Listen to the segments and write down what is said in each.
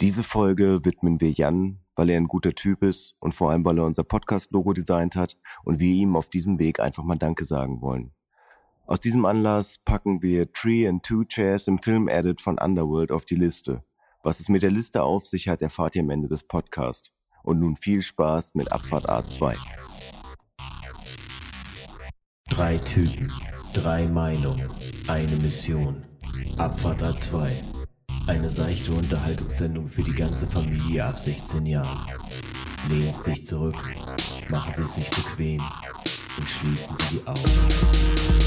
Diese Folge widmen wir Jan, weil er ein guter Typ ist und vor allem, weil er unser Podcast-Logo designt hat und wir ihm auf diesem Weg einfach mal Danke sagen wollen. Aus diesem Anlass packen wir Tree and Two Chairs im Film-Edit von Underworld auf die Liste. Was es mit der Liste auf sich hat, erfahrt ihr am Ende des Podcasts. Und nun viel Spaß mit Abfahrt A2. Drei Typen, drei Meinungen, eine Mission. Abfahrt A2. Eine seichte Unterhaltungssendung für die ganze Familie ab 16 Jahren. Lehnen Sie sich zurück, machen Sie es sich bequem und schließen Sie die Augen.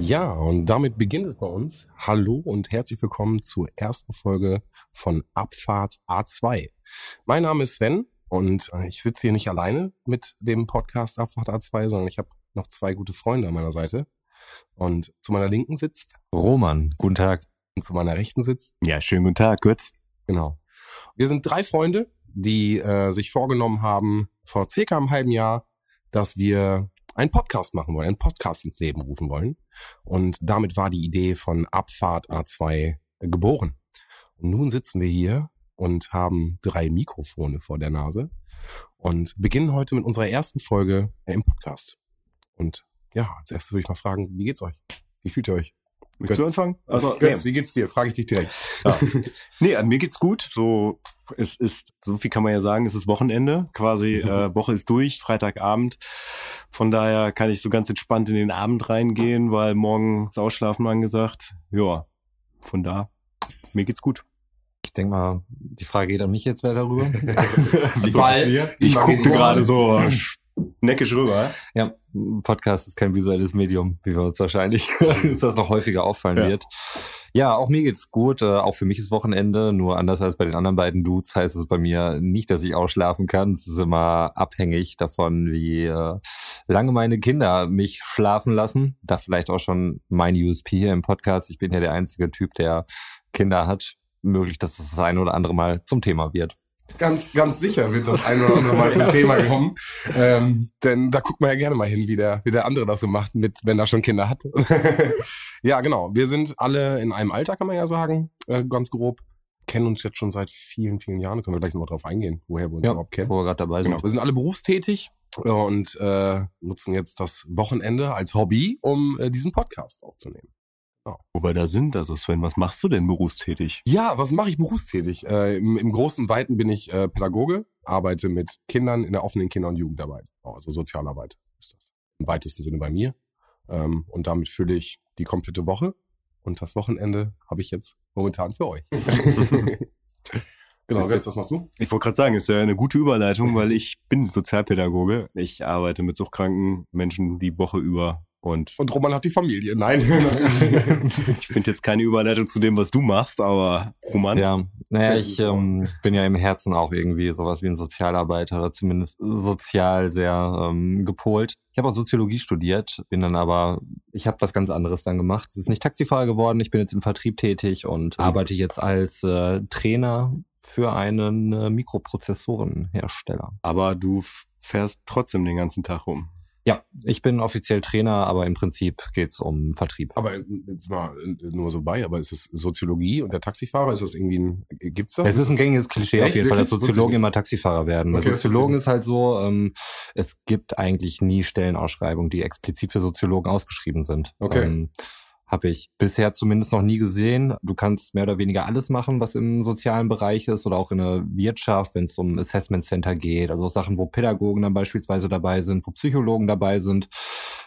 Ja, und damit beginnt es bei uns. Hallo und herzlich willkommen zur ersten Folge von Abfahrt A2. Mein Name ist Sven und äh, ich sitze hier nicht alleine mit dem Podcast Abfahrt A2, sondern ich habe noch zwei gute Freunde an meiner Seite. Und zu meiner Linken sitzt Roman, guten Tag. und zu meiner Rechten sitzt. Ja, schönen guten Tag, kurz. Genau. Wir sind drei Freunde, die äh, sich vorgenommen haben, vor circa einem halben Jahr, dass wir einen Podcast machen wollen, einen Podcast ins Leben rufen wollen. Und damit war die Idee von Abfahrt A2 geboren. Und nun sitzen wir hier und haben drei Mikrofone vor der Nase und beginnen heute mit unserer ersten Folge im Podcast. Und ja, als erstes würde ich mal fragen, wie geht's euch? Wie fühlt ihr euch? Willst du Götz. anfangen? Also, Götz, wie geht's dir? Frage ich dich direkt. Ja. nee, an mir geht's gut. So, es ist, so viel kann man ja sagen, es ist Wochenende. Quasi, äh, Woche ist durch, Freitagabend. Von daher kann ich so ganz entspannt in den Abend reingehen, weil morgen ist Ausschlafen angesagt. Ja, von da, mir geht's gut. Ich denke mal, die Frage geht an mich jetzt wer darüber. Weil Ich guckte gerade so neckisch rüber. ja, Podcast ist kein visuelles Medium, wie wir uns wahrscheinlich ist das noch häufiger auffallen Ja. wird. Ja, auch mir geht's gut. Äh, auch für mich ist Wochenende. Nur anders als bei den anderen beiden Dudes heißt es bei mir nicht, dass ich ausschlafen kann. Es ist immer abhängig davon, wie äh, lange meine Kinder mich schlafen lassen. Da vielleicht auch schon mein USP hier im Podcast. Ich bin ja der einzige Typ, der Kinder hat. Möglich, dass es das eine oder andere Mal zum Thema wird. Ganz, ganz sicher wird das ein oder andere Mal zum Thema kommen. Ähm, denn da guckt man ja gerne mal hin, wie der, wie der andere das so macht, mit, wenn er schon Kinder hat. ja, genau. Wir sind alle in einem Alter, kann man ja sagen, äh, ganz grob. Kennen uns jetzt schon seit vielen, vielen Jahren. Da können wir gleich nochmal drauf eingehen, woher wir uns überhaupt kennen. wo wir gerade dabei sind. Genau. Wir sind alle berufstätig und äh, nutzen jetzt das Wochenende als Hobby, um äh, diesen Podcast aufzunehmen. Wo wir da sind, also Sven, was machst du denn berufstätig? Ja, was mache ich berufstätig? Äh, im, Im Großen und Weiten bin ich äh, Pädagoge, arbeite mit Kindern in der offenen Kinder- und Jugendarbeit. Also Sozialarbeit ist das. Im weitesten Sinne bei mir. Ähm, und damit fülle ich die komplette Woche. Und das Wochenende habe ich jetzt momentan für euch. genau, jetzt, was machst du? Ich wollte gerade sagen, ist ja eine gute Überleitung, weil ich bin Sozialpädagoge. Ich arbeite mit suchtkranken Menschen die Woche über und Und Roman hat die Familie. Nein. ich finde jetzt keine Überleitung zu dem, was du machst, aber Roman, Ja, naja, ich ähm, bin ja im Herzen auch irgendwie sowas wie ein Sozialarbeiter oder zumindest sozial sehr ähm, gepolt. Ich habe auch Soziologie studiert, bin dann aber, ich habe was ganz anderes dann gemacht. Es ist nicht Taxifahrer geworden, ich bin jetzt im Vertrieb tätig und arbeite jetzt als äh, Trainer für einen äh, Mikroprozessorenhersteller. aber du fährst trotzdem den ganzen Tag rum. Ja, ich bin offiziell Trainer, aber im Prinzip geht's um Vertrieb. aber jetzt mal äh, nur so bei, aber ist es Soziologie und der Taxifahrer? Ist das irgendwie ein, gibt's das? Es ist ein gängiges Klischee auf Echt? jeden Fall, dass Soziologen immer Taxifahrer werden. Bei Okay, das Soziologen ist halt so, ähm, es gibt eigentlich nie Stellenausschreibungen, die explizit für Soziologen ausgeschrieben sind. Okay. Ähm, habe ich bisher zumindest noch nie gesehen. Du kannst mehr oder weniger alles machen, was im sozialen Bereich ist oder auch in der Wirtschaft, wenn es um Assessment Center geht. Also Sachen, wo Pädagogen dann beispielsweise dabei sind, wo Psychologen dabei sind.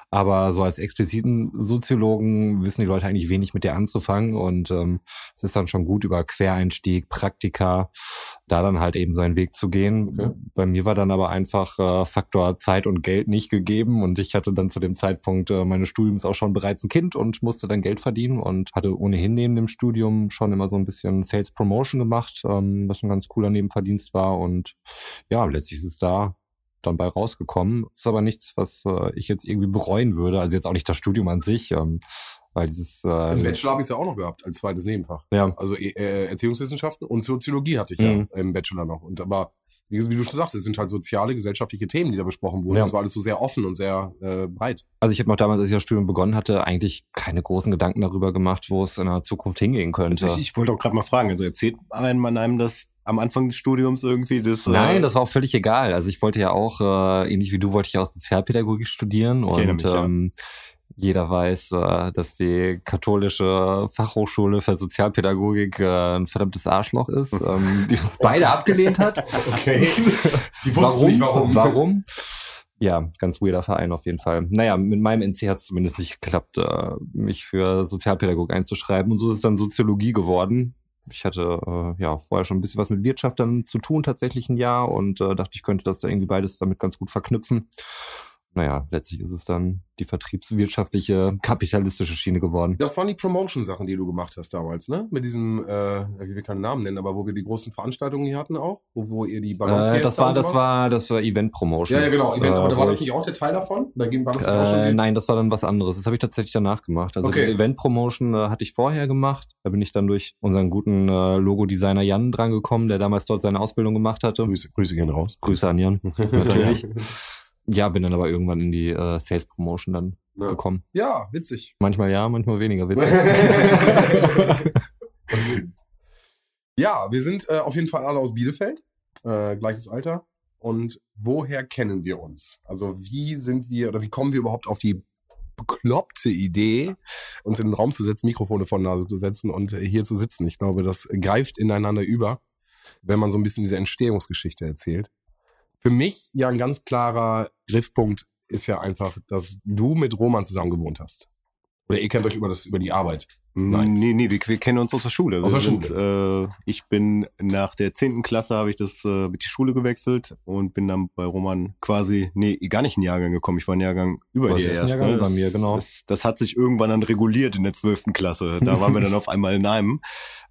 Aber so als expliziten Soziologen wissen die Leute eigentlich wenig mit dir anzufangen und ähm, es ist dann schon gut über Quereinstieg, Praktika, da dann halt eben seinen Weg zu gehen. Okay. Bei mir war dann aber einfach äh, Faktor Zeit und Geld nicht gegeben und ich hatte dann zu dem Zeitpunkt äh, meines Studiums auch schon bereits ein Kind und musste dann Geld verdienen und hatte ohnehin neben dem Studium schon immer so ein bisschen Sales Promotion gemacht, ähm, was ein ganz cooler Nebenverdienst war und ja, letztlich ist es da dann bei rausgekommen. Ist aber nichts, was äh, ich jetzt irgendwie bereuen würde. Also jetzt auch nicht das Studium an sich. Ähm, weil dieses Im äh, Bachelor habe ich es ja auch noch gehabt, als zweites Nebenfach. ja, Also äh, äh, Erziehungswissenschaften und Soziologie hatte ich Mhm. ja im Bachelor noch. Und aber, wie, wie du schon sagst, es sind halt soziale, gesellschaftliche Themen, die da besprochen wurden. Ja. Das war alles so sehr offen und sehr äh, breit. also ich habe auch damals, als ich das Studium begonnen hatte, eigentlich keine großen Gedanken darüber gemacht, wo es in der Zukunft hingehen könnte. Also ich, ich wollte auch gerade mal fragen, also erzählt einem man einem das am Anfang des Studiums irgendwie? Das, Nein, äh, das war auch völlig egal. Also ich wollte ja auch, äh, ähnlich wie du, wollte ich auch Sozialpädagogik studieren und mich, ja. ähm, jeder weiß, äh, dass die katholische Fachhochschule für Sozialpädagogik äh, ein verdammtes Arschloch ist, ähm, die uns beide abgelehnt hat. Okay. Die Warum? Ja, ganz weirder Verein auf jeden Fall. Naja, mit meinem NC hat es zumindest nicht geklappt, äh, mich für Sozialpädagog einzuschreiben. Und so ist es dann Soziologie geworden. Ich hatte äh, ja vorher schon ein bisschen was mit Wirtschaft dann zu tun, tatsächlich ein Jahr, und äh, dachte, ich könnte das da irgendwie beides damit ganz gut verknüpfen. Naja, letztlich ist es dann die vertriebswirtschaftliche, kapitalistische Schiene geworden. Das waren die Promotion-Sachen, die du gemacht hast damals, ne? Mit diesem, äh, ich will keinen Namen nennen, aber wo wir die großen Veranstaltungen hier hatten auch, wo, wo ihr die Ballonfiesta Äh, das war, das war, das war Event Promotion. Ja, ja, genau. Event, Äh, aber war das ich- nicht auch der Teil davon? Da ging- war das schon Äh, nein, das war dann was anderes. Das habe ich tatsächlich danach gemacht. Also Okay. Event-Promotion äh, hatte ich vorher gemacht. Da bin ich dann durch unseren guten äh, Logo-Designer Jan drangekommen, der damals dort seine Ausbildung gemacht hatte. Grüße, Grüße gehen raus. Grüße an Jan. Natürlich. Ja, bin dann aber irgendwann in die äh, Sales-Promotion dann Ja. gekommen. Ja, witzig. Manchmal ja, manchmal weniger witzig. ja, wir sind äh, auf jeden Fall alle aus Bielefeld, äh, gleiches Alter. Und woher kennen wir uns? Also wie sind wir oder wie kommen wir überhaupt auf die bekloppte Idee, uns in den Raum zu setzen, Mikrofone vor die Nase zu setzen und hier zu sitzen? Ich glaube, das greift ineinander über, wenn man so ein bisschen diese Entstehungsgeschichte erzählt. Für mich ja ein ganz klarer Griffpunkt ist ja einfach, dass du mit Roman zusammen gewohnt hast. Oder ihr kennt euch über das über die Arbeit. Nein. Nee, nee, wir, wir kennen uns aus der Schule. Aus wir der sind, Äh, ich bin nach der zehnten Klasse habe ich das äh, mit die Schule gewechselt und bin dann bei Roman quasi, nee, gar nicht in den Jahrgang gekommen. Ich war einen Jahrgang über dir erst. Jahrgang ne? über das, mir, genau. Das, das hat sich irgendwann dann reguliert in der zwölften Klasse. Da waren wir dann auf einmal in einem.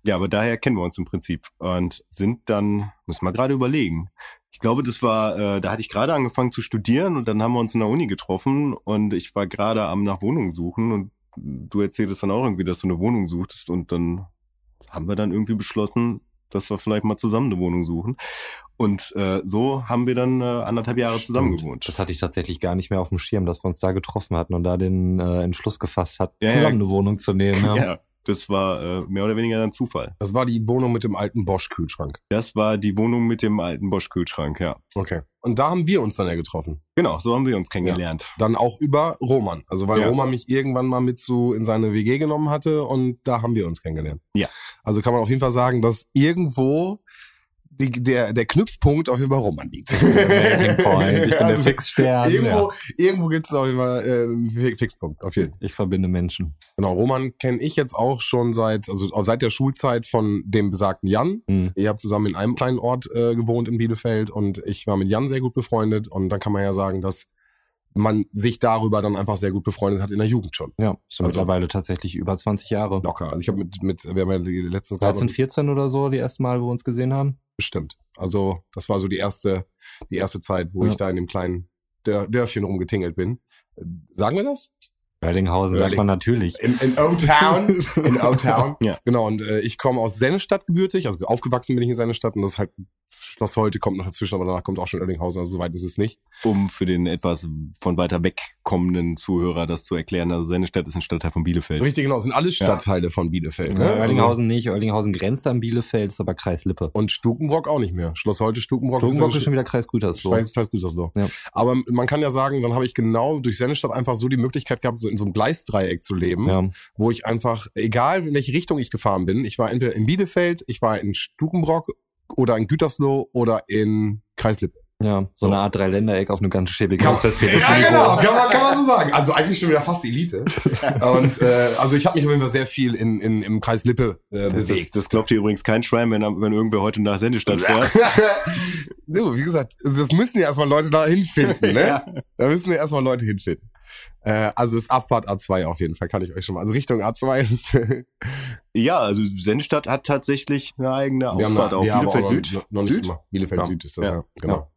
Ja, aber daher kennen wir uns im Prinzip und sind dann, muss mal gerade überlegen. Ich glaube, das war, äh, da hatte ich gerade angefangen zu studieren und dann haben wir uns in der Uni getroffen und ich war gerade am nach Wohnung suchen und du erzähltest dann auch irgendwie, dass du eine Wohnung suchtest und dann haben wir dann irgendwie beschlossen, dass wir vielleicht mal zusammen eine Wohnung suchen. Und äh, so haben wir dann äh, anderthalb Jahre zusammen Stimmt. gewohnt. Das hatte ich tatsächlich gar nicht mehr auf dem Schirm, dass wir uns da getroffen hatten und da den äh, Entschluss gefasst hat, Ja, ja. zusammen eine Wohnung zu nehmen. Ja. Ja, das war äh, mehr oder weniger ein Zufall. Das war die Wohnung mit dem alten Bosch-Kühlschrank. Das war die Wohnung mit dem alten Bosch-Kühlschrank, ja. Okay. Und da haben wir uns dann ja getroffen. Genau, so haben wir uns kennengelernt. Dann auch über Roman. Also weil Ja. Roman mich irgendwann mal mit zu in seine WG genommen hatte und da haben wir uns kennengelernt. Ja. Also kann man auf jeden Fall sagen, dass irgendwo die, der, der Knüpfpunkt auf jeden Fall Roman liegt. Ich bin der Also Fixstern. Irgendwo, irgendwo gibt es auf jeden Fall äh, einen Fi- Fixpunkt. Auf jeden Fall. Ich verbinde Menschen. Genau, Roman kenne ich jetzt auch schon seit, also seit der Schulzeit von dem besagten Jan. Mhm. Ihr habt zusammen in einem kleinen Ort äh, gewohnt in Bielefeld und ich war mit Jan sehr gut befreundet und dann kann man ja sagen, dass man sich darüber dann einfach sehr gut befreundet hat in der Jugend schon. Ja, Also- mittlerweile tatsächlich über 20 Jahre. Locker. Also ich habe mit, mit, wir haben ja die letzten 13, 14 oder so, die ersten Mal, wo wir uns gesehen haben. bestimmt. Also das war so die erste, die erste Zeit, wo Ja. ich da in dem kleinen Dör Dörfchen rumgetingelt bin. Sagen wir das? Oerlinghausen sagt man natürlich. In, in O-Town. in O-Town. Ja. Genau, und äh, ich komme aus Sennestadt gebürtig, also aufgewachsen bin ich in Sennestadt und das ist halt, Schloss heute kommt noch dazwischen, aber danach kommt auch schon Oerlinghausen, also soweit ist es nicht. Um für den etwas von weiter weg kommenden Zuhörer das zu erklären. Also Sennestadt ist ein Stadtteil von Bielefeld. Richtig, genau, es sind alles Stadtteile von Bielefeld. Ne? Ja, Also, Oerlinghausen nicht. Oerlinghausen grenzt an Bielefeld, ist aber Kreis Lippe. und Stukenbrock auch nicht mehr. Schloss heute Stukenbrock, Stukenbrock ist ist schon wieder Kreis Gütersloh. Schweiz, Gütersloh. Ja. Aber man kann ja sagen, dann habe ich genau durch Sennestadt einfach so die Möglichkeit gehabt, so in so einem Gleisdreieck zu leben, Ja, wo ich einfach, egal in welche Richtung ich gefahren bin, ich war entweder in Bielefeld, ich war in Stukenbrock oder in Gütersloh oder in Kreislippe. ja, so, So. eine Art Dreiländereck auf eine ganz schäbige Kann, Festfehde. ja, genau, kann man, kann man so sagen. Also eigentlich schon wieder fast Elite. Und äh, also ich habe mich auf jeden Fall sehr viel in, in, im Kreis Lippe äh, Das, das, bewegt. das glaubt hier übrigens kein Schwein, wenn, wenn irgendwer heute nach Sennestadt fährt. du, wie gesagt, also das müssen ja erstmal Leute da hinfinden, ne? Ja. Da müssen ja erstmal Leute hinfinden. Äh, also ist Abfahrt A2 auf jeden Fall, kann ich euch schon mal. Also Richtung A2 ist, wir Ja, also Sennestadt hat tatsächlich eine eigene haben Ausfahrt haben Bielefeld auch Süd. Noch, noch nicht Süd? immer. Bielefeld Ja. Süd ist das, Ja. ja. Genau.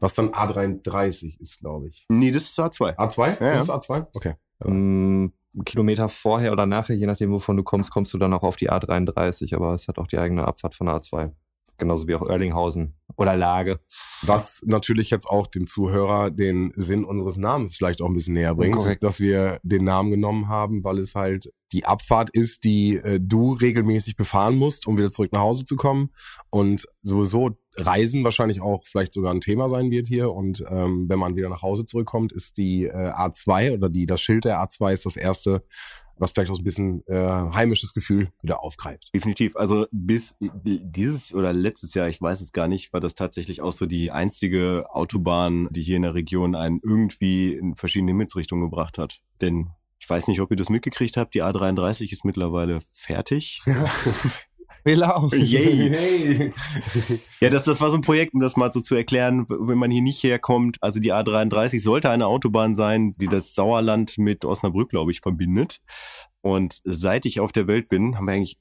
Was dann A33 ist, glaube ich. Nee, das ist A2. A2? Ja, ist ja. es A2? Okay. Ähm, Kilometer vorher oder nachher, je nachdem, wovon du kommst, kommst du dann auch auf die A33, aber es hat auch die eigene Abfahrt von der A2. Genauso wie auch Erlinghausen oder Lage. Was natürlich jetzt auch dem Zuhörer den Sinn unseres Namens vielleicht auch ein bisschen näher bringt, Korrekt. dass wir den Namen genommen haben, weil es halt die Abfahrt ist, die äh, du regelmäßig befahren musst, um wieder zurück nach Hause zu kommen. Und sowieso Reisen wahrscheinlich auch vielleicht sogar ein Thema sein wird hier. Und ähm, wenn man wieder nach Hause zurückkommt, ist die äh, A2 oder die das Schild der A2 ist das erste, was vielleicht auch ein bisschen äh, heimisches Gefühl wieder aufgreift. Definitiv. Also bis dieses oder letztes Jahr, ich weiß es gar nicht, war das tatsächlich auch so die einzige Autobahn, die hier in der Region einen irgendwie in verschiedene Himmelsrichtungen gebracht hat. Denn ich weiß nicht, ob ihr das mitgekriegt habt, die A33 ist mittlerweile fertig. Fehler auf. Yay. Ja, das, das war so ein Projekt, um das mal so zu erklären, wenn man hier nicht herkommt. Also die A33 sollte eine Autobahn sein, die das Sauerland mit Osnabrück, glaube ich, verbindet. Und seit ich auf der Welt bin, haben wir eigentlich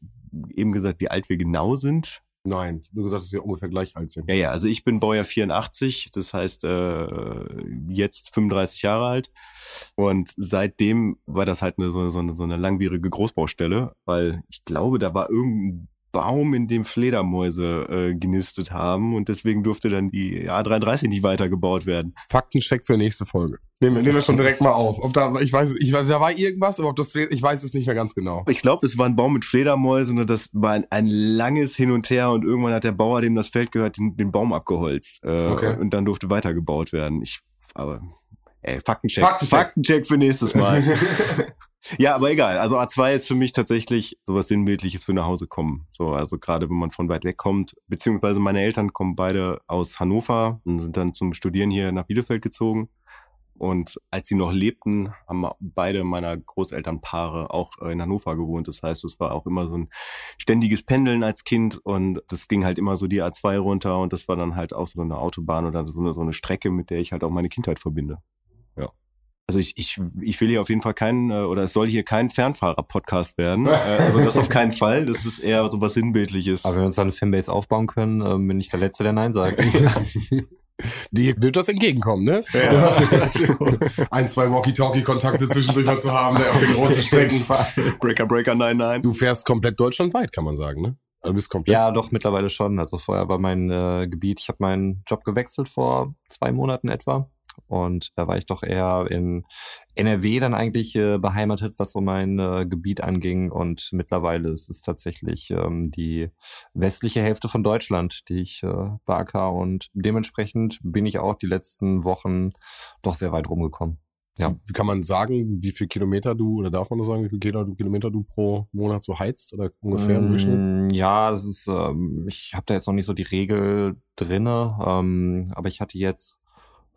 eben gesagt, wie alt wir genau sind. Nein, ich habe nur gesagt, dass wir ungefähr gleich alt sind. Ja, ja, also ich bin Baujahr 84, das heißt äh, jetzt 35 Jahre alt. Und seitdem war das halt eine, so, so, eine, so eine langwierige Großbaustelle, weil ich glaube, da war irgendein Baum, in dem Fledermäuse äh, genistet haben und deswegen durfte dann die A33 nicht weitergebaut werden. Faktencheck für nächste Folge. Nehmen wir, nehmen wir schon direkt mal auf. Ob da, ich weiß, ich weiß, da war irgendwas, aber ob das, ich weiß es nicht mehr ganz genau. Ich glaube, es war ein Baum mit Fledermäusen und das war ein, ein langes Hin und Her und irgendwann hat der Bauer, dem das Feld gehört, den, den Baum abgeholzt äh, Okay. und dann durfte weitergebaut werden. Ich, aber ey, Faktencheck, Faktencheck. Faktencheck für nächstes Mal. ja, aber egal. Also A2 ist für mich tatsächlich sowas Sinnbildliches für nach Hause kommen. So, also gerade wenn man von weit weg kommt, beziehungsweise meine Eltern kommen beide aus Hannover und sind dann zum Studieren hier nach Bielefeld gezogen. Und als sie noch lebten, haben beide meiner Großelternpaare auch äh, in Hannover gewohnt. Das heißt, es war auch immer so ein ständiges Pendeln als Kind und das ging halt immer so die A2 runter und das war dann halt auch so eine Autobahn oder so eine, so eine Strecke, mit der ich halt auch meine Kindheit verbinde. Ja. Also ich, ich, ich will hier auf jeden Fall keinen, äh, oder es soll hier kein Fernfahrer-Podcast werden. Äh, Also das auf keinen Fall. Das ist eher so was Sinnbildliches. Aber wenn wir uns da eine Fanbase aufbauen können, ähm, bin ich der Letzte, der Nein sagt. Die wird das entgegenkommen, ne? Ein, zwei Walkie-Talkie-Kontakte zwischendurch mal zu haben, ne, auf den großen Strecken. Breaker, Breaker, nein, nein. Du fährst komplett deutschlandweit, kann man sagen, ne? Also du bist komplett. ja, doch, mittlerweile schon. Also vorher war mein äh, Gebiet, ich habe meinen Job gewechselt vor zwei Monaten etwa. Und da war ich doch eher in NRW dann eigentlich äh, beheimatet, was so mein äh, Gebiet anging. Und mittlerweile ist es tatsächlich ähm, die westliche Hälfte von Deutschland, die ich äh, beacker. Und dementsprechend bin ich auch die letzten Wochen doch sehr weit rumgekommen. Ja. Wie kann man sagen, wie viel Kilometer du, oder darf man das sagen, wie viel Kilo- Kilometer du pro Monat so heizt? Oder ungefähr im Durchschnitt? Mm, Ja, das ist, ähm, ich habe da jetzt noch nicht so die Regel drinne, ähm, aber ich hatte jetzt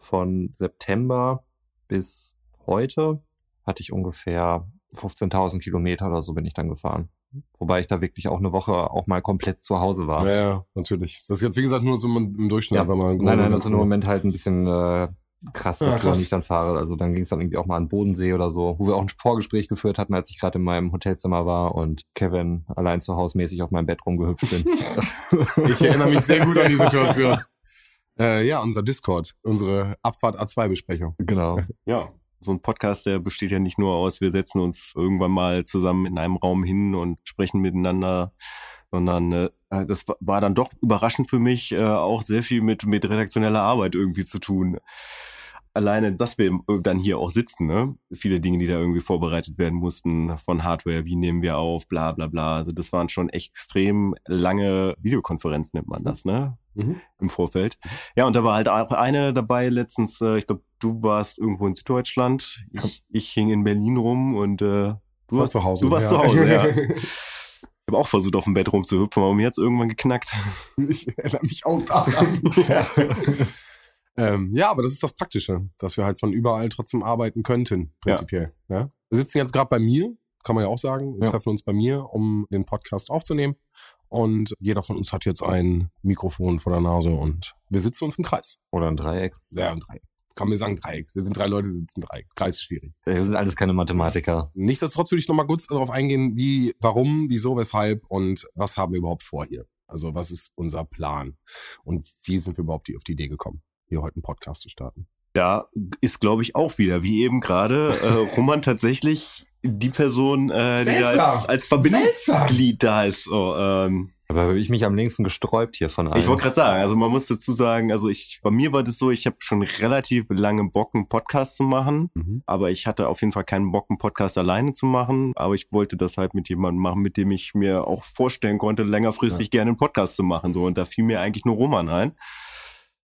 von September bis heute hatte ich ungefähr 15.000 Kilometer oder so bin ich dann gefahren. Wobei ich da wirklich auch eine Woche auch mal komplett zu Hause war. Ja, ja, natürlich. Das ist jetzt, wie gesagt, nur so im Durchschnitt, Ja. wenn man Nein, nein, das ist im Moment halt ein bisschen äh, krass, Ja, krass. ich dann fahre. Also dann ging es dann irgendwie auch mal an Bodensee oder so, wo wir auch ein Vorgespräch geführt hatten, als ich gerade in meinem Hotelzimmer war und Kevin allein zu Hause mäßig auf meinem Bett rumgehüpft bin. Ich erinnere mich sehr gut an die Situation. Äh, ja, unser Discord, unsere Abfahrt A2-Besprechung. genau. Ja, so ein Podcast, der besteht ja nicht nur aus, wir setzen uns irgendwann mal zusammen in einem Raum hin und sprechen miteinander, sondern äh, das wa- war dann doch überraschend für mich, äh, auch sehr viel mit, mit redaktioneller Arbeit irgendwie zu tun. Alleine, dass wir dann hier auch sitzen, ne? Viele Dinge, die da irgendwie vorbereitet werden mussten, von Hardware, wie nehmen wir auf, bla bla bla. Also das waren schon extrem lange Videokonferenzen, nennt man das, ne? Mhm. im Vorfeld. Ja, und da war halt auch eine dabei letztens, äh, ich glaube, du warst irgendwo in Süddeutschland, ich, ich hing in Berlin rum und äh, du War warst zu Hause, Du warst ja. zu Hause, ja. Ich habe auch versucht, auf dem Bett rumzuhüpfen, aber mir hat's irgendwann geknackt. Ich erinnere mich auch daran. ähm, ja, aber das ist das Praktische, dass wir halt von überall trotzdem arbeiten könnten, prinzipiell. Ja. Wir sitzen jetzt gerade bei mir, kann man ja auch sagen. Wir Ja. treffen uns bei mir, um den Podcast aufzunehmen. Und jeder von uns hat jetzt ein Mikrofon vor der Nase und wir sitzen uns im Kreis. Oder ein Dreieck. Ja, im Dreieck. Kann mir sagen Dreieck. Wir sind drei Leute, die sitzen Dreieck. Kreis ist schwierig. Wir sind alles keine Mathematiker. Nichtsdestotrotz würde ich noch mal kurz darauf eingehen, wie, warum, wieso, weshalb und was haben wir überhaupt vor hier? Also was ist unser Plan? Und wie sind wir überhaupt auf die Idee gekommen, hier heute einen Podcast zu starten? Da ist, glaube ich, auch wieder, wie eben gerade, äh, Roman tatsächlich die Person, äh, die da als, als Verbindungsglied da ist. So, ähm, Aber habe ich mich am längsten gesträubt hier von allen. Ich wollte gerade sagen, also man muss dazu sagen, also ich, bei mir war das so, ich habe schon relativ lange Bock, einen Podcast zu machen, Mhm. aber ich hatte auf jeden Fall keinen Bock, einen Podcast alleine zu machen, aber ich wollte das halt mit jemandem machen, mit dem ich mir auch vorstellen konnte, längerfristig gerne einen Podcast zu machen, so, und da fiel mir eigentlich nur Roman ein.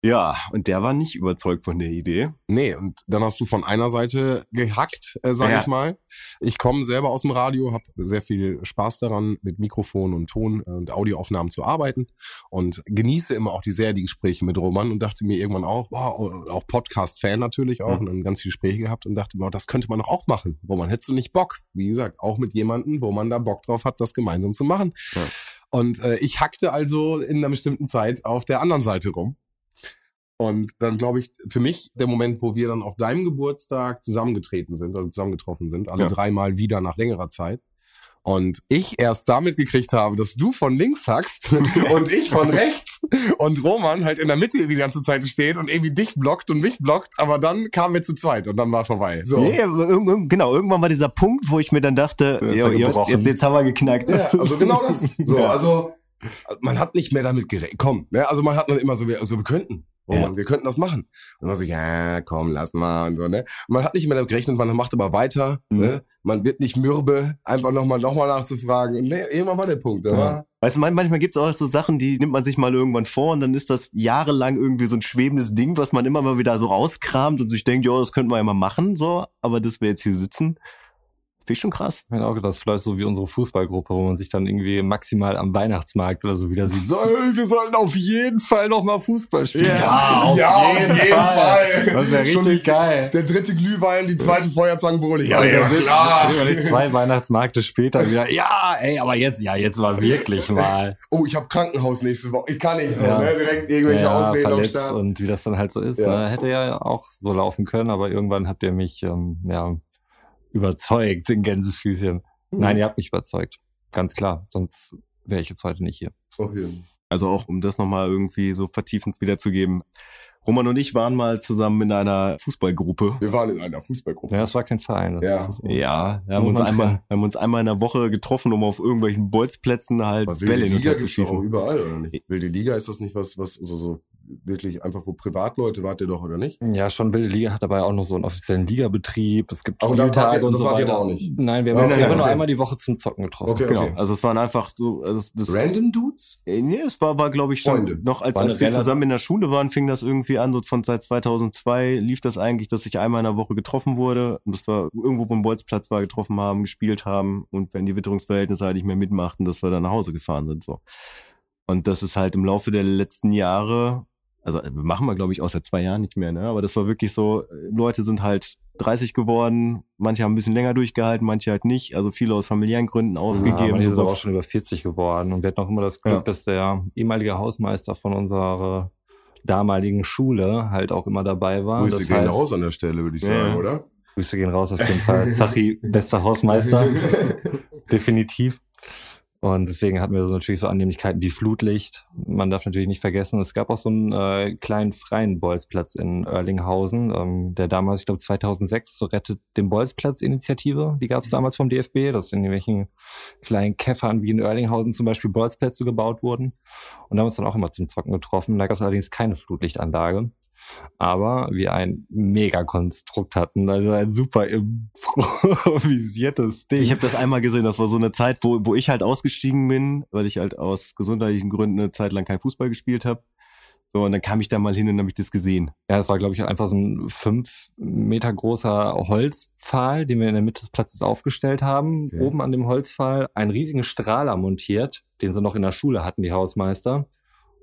Ja, und der war nicht überzeugt von der Idee. Nee, und dann hast du von einer Seite gehackt, äh, sag Ja. ich mal. Ich komme selber aus dem Radio, habe sehr viel Spaß daran, mit Mikrofon und Ton äh, und Audioaufnahmen zu arbeiten und genieße immer auch die sehr die Gespräche mit Roman und dachte mir irgendwann auch, wow, auch Podcast-Fan natürlich auch Mhm. und dann ganz viele Gespräche gehabt und dachte mir, oh, das könnte man doch auch machen. Roman, hättest du nicht Bock? Wie gesagt, auch mit jemandem, wo man da Bock drauf hat, das gemeinsam zu machen. Ja. Und äh, ich hackte also in einer bestimmten Zeit auf der anderen Seite rum. Und dann glaube ich, für mich der Moment, wo wir dann auf deinem Geburtstag zusammengetreten sind oder zusammengetroffen sind, alle Ja. dreimal wieder nach längerer Zeit. Und ich erst damit gekriegt habe, dass du von links hackst und ich von rechts und Roman halt in der Mitte die ganze Zeit steht und irgendwie dich blockt und mich blockt, aber dann kamen wir zu zweit und dann war vorbei. So. Ja, irg- genau, irgendwann war dieser Punkt, wo ich mir dann dachte, er jetzt, jetzt, jetzt haben wir geknackt. Ja, also genau das. So, Ja. also man hat nicht mehr damit gerechnet. Komm, ne? also man hat dann immer so, wir- also wir könnten. Oh Ja. Mann, wir könnten das machen. Und dann so, ja, komm, lass mal und so, ne? Man hat nicht mehr damit gerechnet, man macht aber weiter, Mhm. ne? Man wird nicht mürbe, einfach nochmal noch mal nachzufragen. Und ne, irgendwann war der Punkt, da Ja. Weißt du, man- manchmal gibt's auch so Sachen, die nimmt man sich mal irgendwann vor und dann ist das jahrelang irgendwie so ein schwebendes Ding, was man immer mal wieder so rauskramt und sich denkt, ja, das könnten wir ja mal machen, so, aber dass wir jetzt hier sitzen, finde ich schon krass. Ich hätte auch gedacht, das ist vielleicht so wie unsere Fußballgruppe, wo man sich dann irgendwie maximal am Weihnachtsmarkt oder so wieder sieht. So, ey, wir sollten auf jeden Fall noch mal Fußball spielen. Ja, auf jeden Fall. Das wäre Schon richtig geil. der dritte Glühwein, die zweite Feuerzangenbowle. Ja, Ja, ja, klar. Zwei Weihnachtsmarkte später wieder. Ja, ey, aber jetzt, ja, jetzt war wirklich mal. Oh, ich habe Krankenhaus nächstes Woche. Ich kann nicht so, Ja. ne? Direkt irgendwelche ja, Ausreden am verletzt Start. und wie das dann halt so ist. Ja. Ne? Hätte ja auch so laufen können, aber irgendwann habt ihr mich ähm, ja, überzeugt in Gänsefüßchen. Mhm. Nein, ihr habt mich überzeugt. Ganz klar. Sonst wäre ich jetzt heute nicht hier. Jeden. Also auch, um das nochmal irgendwie so vertiefend wiederzugeben. Roman und ich waren mal zusammen in einer Fußballgruppe. Wir waren in einer Fußballgruppe. Ja, es war kein Verein. Das Ja. ist so. Ja, wir haben uns, einmal, haben uns einmal in der Woche getroffen, um auf irgendwelchen Bolzplätzen halt Aber wilde Bälle Liga zu doch auch schießen. überall, oder nicht? Wilde Liga, ist das nicht was, was so, so wirklich einfach, wo Privatleute wart ihr doch, oder nicht? Ja, schon Wilde Liga hat dabei auch noch so einen offiziellen Ligabetrieb. Es gibt wart Spieltage ihr- und das so wart ihr weiter. aber auch nicht? Nein, wir haben Okay, uns einfach nur okay. einmal die Woche zum Zocken getroffen. Okay. Genau, also es waren einfach so, also das, das Random Dudes? Äh, Nee, es war, war glaube ich, schon Freunde. noch, als, als wir zusammen in der Schule waren, fing das irgendwie an, so von seit 2002 lief das eigentlich, dass sich einmal in der Woche getroffen wurde und das war irgendwo, wo ein Bolzplatz war, getroffen haben, gespielt haben und wenn die Witterungsverhältnisse halt nicht mehr mitmachten, dass wir dann nach Hause gefahren sind, so. Und das ist halt im Laufe der letzten Jahre, also äh, machen wir glaube ich auch seit zwei Jahren nicht mehr, ne, aber das war wirklich so, äh, Leute sind halt 30 geworden, manche haben ein bisschen länger durchgehalten, manche halt nicht, also viele aus familiären Gründen Ja, aufgegeben. manche sind aber auch schon über 40 geworden. Und wir hatten auch immer das Glück, Ja. dass der ehemalige Hausmeister von unserer damaligen Schule halt auch immer dabei war. Grüße das gehen heißt, raus an der Stelle, würde ich Ja. sagen, oder? Grüße gehen raus auf jeden Fall. Zachi, bester Hausmeister. Definitiv. Und deswegen hatten wir so natürlich so Annehmlichkeiten wie Flutlicht. Man darf natürlich nicht vergessen, es gab auch so einen äh, kleinen freien Bolzplatz in Erlinghausen, ähm, der damals, ich glaube 2006, so Rettet den Bolzplatz-Initiative, die gab es damals vom DFB, dass in irgendwelchen kleinen Käffern wie in Erlinghausen zum Beispiel Bolzplätze gebaut wurden. Und da haben wir uns dann auch immer zum Zocken getroffen. Da gab es allerdings keine Flutlichtanlage. Aber wir ein Megakonstrukt hatten, also ein super improvisiertes Ding. Ich habe das einmal gesehen, das war so eine Zeit, wo, wo ich halt ausgestiegen bin, weil ich halt aus gesundheitlichen Gründen eine Zeit lang kein Fußball gespielt habe. So, und dann kam ich da mal hin und habe ich das gesehen. Ja, das war, glaube ich, einfach so ein fünf Meter großer Holzpfahl, den wir in der Mitte des Platzes aufgestellt haben. Okay. Oben an dem Holzpfahl einen riesigen Strahler montiert, den sie noch in der Schule hatten, die Hausmeister.